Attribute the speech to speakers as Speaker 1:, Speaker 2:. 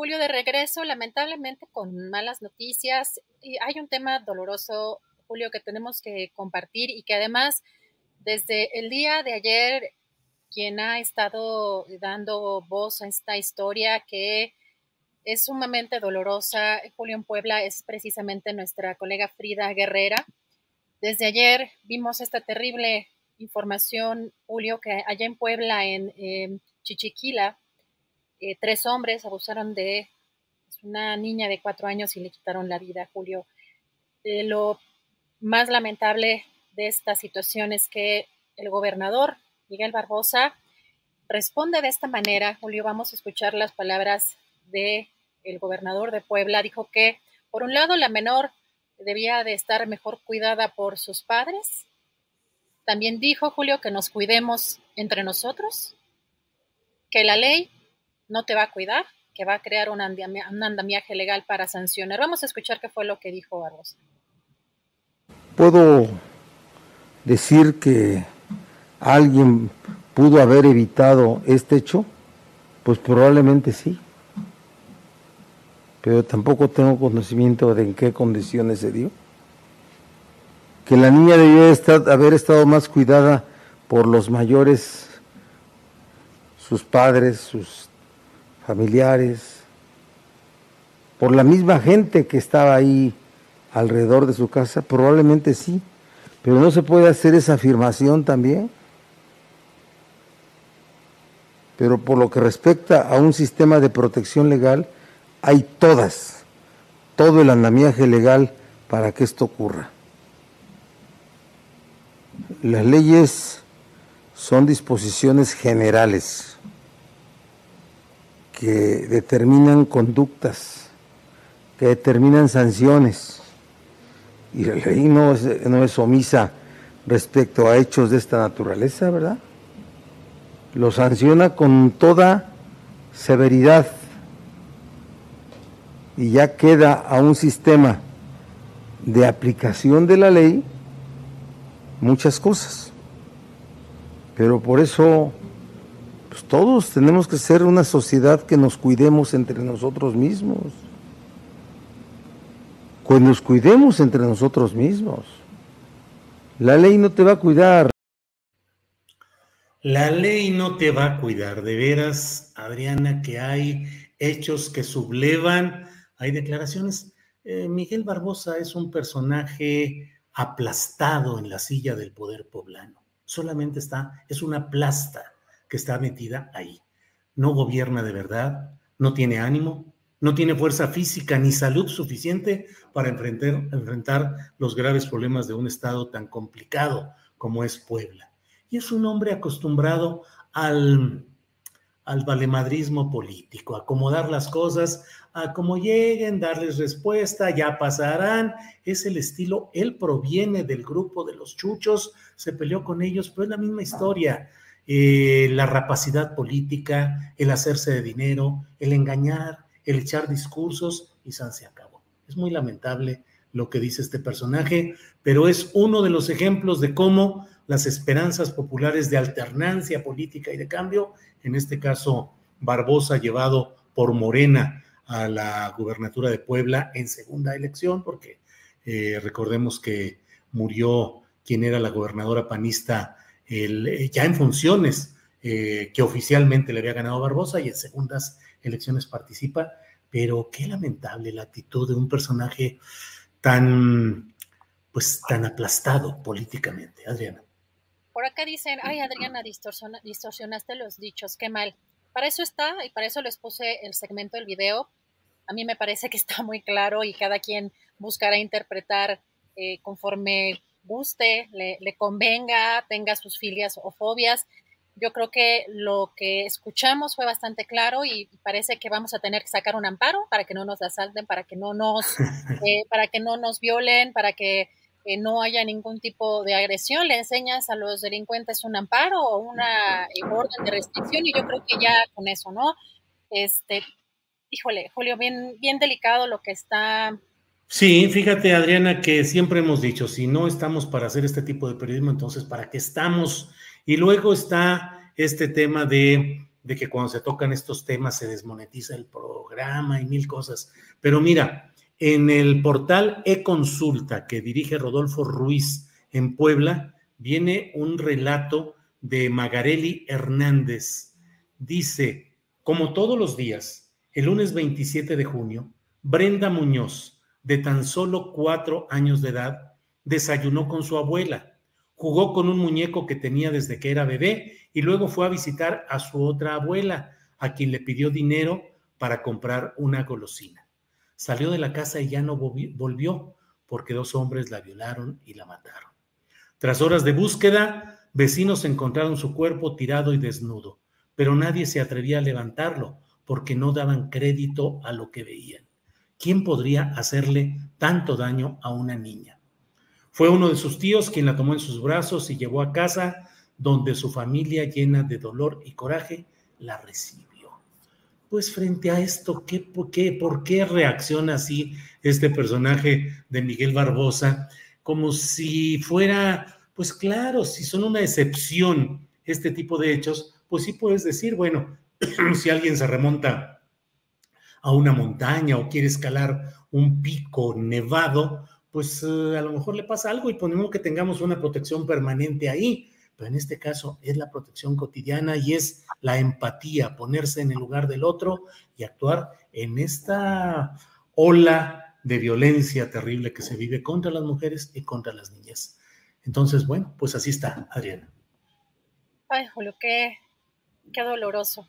Speaker 1: Julio de regreso, lamentablemente con malas noticias. Y hay un tema doloroso, Julio, que tenemos que compartir y que además desde el día de ayer quien ha estado dando voz a esta historia que es sumamente dolorosa, Julio en Puebla, es precisamente nuestra colega Frida Guerrera. Desde ayer vimos esta terrible información, Julio, que allá en Puebla, en Chichiquila, eh, tres hombres abusaron de una niña de cuatro años y le quitaron la vida, Julio. Eh, lo más lamentable de esta situación es que el gobernador Miguel Barbosa responde de esta manera. Julio, vamos a escuchar las palabras de gobernador de Puebla. Dijo que, por un lado, la menor debía de estar mejor cuidada por sus padres. También dijo, Julio, que nos cuidemos entre nosotros, que la ley no te va a cuidar, que va a crear un, andamiaje legal para sancionar. Vamos a escuchar qué fue lo que dijo Barbosa.
Speaker 2: Puedo decir que alguien pudo haber evitado este hecho, pues probablemente sí, pero tampoco tengo conocimiento de en qué condiciones se dio. Que la niña debió estar, haber estado más cuidada por los mayores, sus padres, sus familiares, por la misma gente que estaba ahí alrededor de su casa, probablemente sí, pero no se puede hacer esa afirmación también. Pero por lo que respecta a un sistema de protección legal, hay todas, todo el andamiaje legal para que esto ocurra. Las leyes son disposiciones generales que determinan conductas, que determinan sanciones. Y la ley no es, no es omisa respecto a hechos de esta naturaleza, ¿verdad? Lo sanciona con toda severidad y ya queda a un sistema de aplicación de la ley muchas cosas. Pero por eso pues todos tenemos que ser una sociedad que nos cuidemos entre nosotros mismos. Que nos cuidemos entre nosotros mismos. La ley no te va a cuidar.
Speaker 3: La ley no te va a cuidar. De veras, Adriana, que hay hechos que sublevan, hay declaraciones. Eh, Miguel Barbosa es un personaje aplastado en la silla del poder poblano. Solamente está, es una plasta que está metida ahí. No gobierna de verdad, no tiene ánimo, no tiene fuerza física ni salud suficiente para enfrentar, enfrentar los graves problemas de un estado tan complicado como es Puebla. Y es un hombre acostumbrado al, al valemadrismo político, acomodar las cosas a como lleguen, darles respuesta, ya pasarán. Es el estilo, él proviene del grupo de los chuchos, se peleó con ellos, pero es la misma historia. Eh, la rapacidad política, el hacerse de dinero, el engañar, el echar discursos y San se acabó. Es muy lamentable lo que dice este personaje, pero es uno de los ejemplos de cómo las esperanzas populares de alternancia política y de cambio, en este caso Barbosa llevado por Morena a la gubernatura de Puebla en segunda elección, porque eh, recordemos que murió quien era la gobernadora panista eh, ya en funciones, eh, que oficialmente le había ganado Barbosa y en segundas elecciones participa, pero qué lamentable la actitud de un personaje tan, pues, tan aplastado políticamente, Adriana.
Speaker 1: Por acá dicen, ay Adriana, distorsionaste los dichos, qué mal. Para eso está y para eso les puse el segmento del video a mí me parece que está muy claro y cada quien buscará interpretar eh, conforme guste, le, convenga, tenga sus filias o fobias. Yo creo que lo que escuchamos fue bastante claro y parece que vamos a tener que sacar un amparo para que no nos asalten, para que no nos, eh, para que no nos violen, para que eh, no haya ningún tipo de agresión. Le enseñas a los delincuentes un amparo o una orden de restricción y yo creo que ya con eso, ¿no? Este, híjole, Julio, bien, bien delicado lo que está.
Speaker 3: Sí, fíjate, Adriana, que siempre hemos dicho, si no estamos para hacer este tipo de periodismo, entonces, ¿para qué estamos? Y luego está este tema de, que cuando se tocan estos temas se desmonetiza el programa y mil cosas. Pero mira, en el portal e-consulta que dirige Rodolfo Ruiz en Puebla, viene un relato de Magareli Hernández. Dice, como todos los días, el lunes 27 de junio, Brenda Muñoz, de tan solo cuatro años de edad, desayunó con su abuela, jugó con un muñeco que tenía desde que era bebé y luego fue a visitar a su otra abuela, a quien le pidió dinero para comprar una golosina. Salió de la casa y ya no volvió porque dos hombres la violaron y la mataron. Tras horas de búsqueda, vecinos encontraron su cuerpo tirado y desnudo, pero nadie se atrevía a levantarlo porque no daban crédito a lo que veían. ¿Quién podría hacerle tanto daño a una niña? Fue uno de sus tíos quien la tomó en sus brazos y llevó a casa, donde su familia, llena de dolor y coraje, la recibió. Pues frente a esto, ¿qué, por, qué, ¿por qué reacciona así este personaje de Miguel Barbosa? Como si fuera, pues claro, si son una excepción este tipo de hechos, pues sí puedes decir, bueno, si alguien se remonta a una montaña o quiere escalar un pico nevado, pues eh, a lo mejor le pasa algo y ponemos que tengamos una protección permanente ahí. Pero en este caso es la protección cotidiana y es la empatía, ponerse en el lugar del otro y actuar en esta ola de violencia terrible que se vive contra las mujeres y contra las niñas. Entonces, bueno, pues así está, Adriana.
Speaker 1: Ay, Julio, qué, qué doloroso.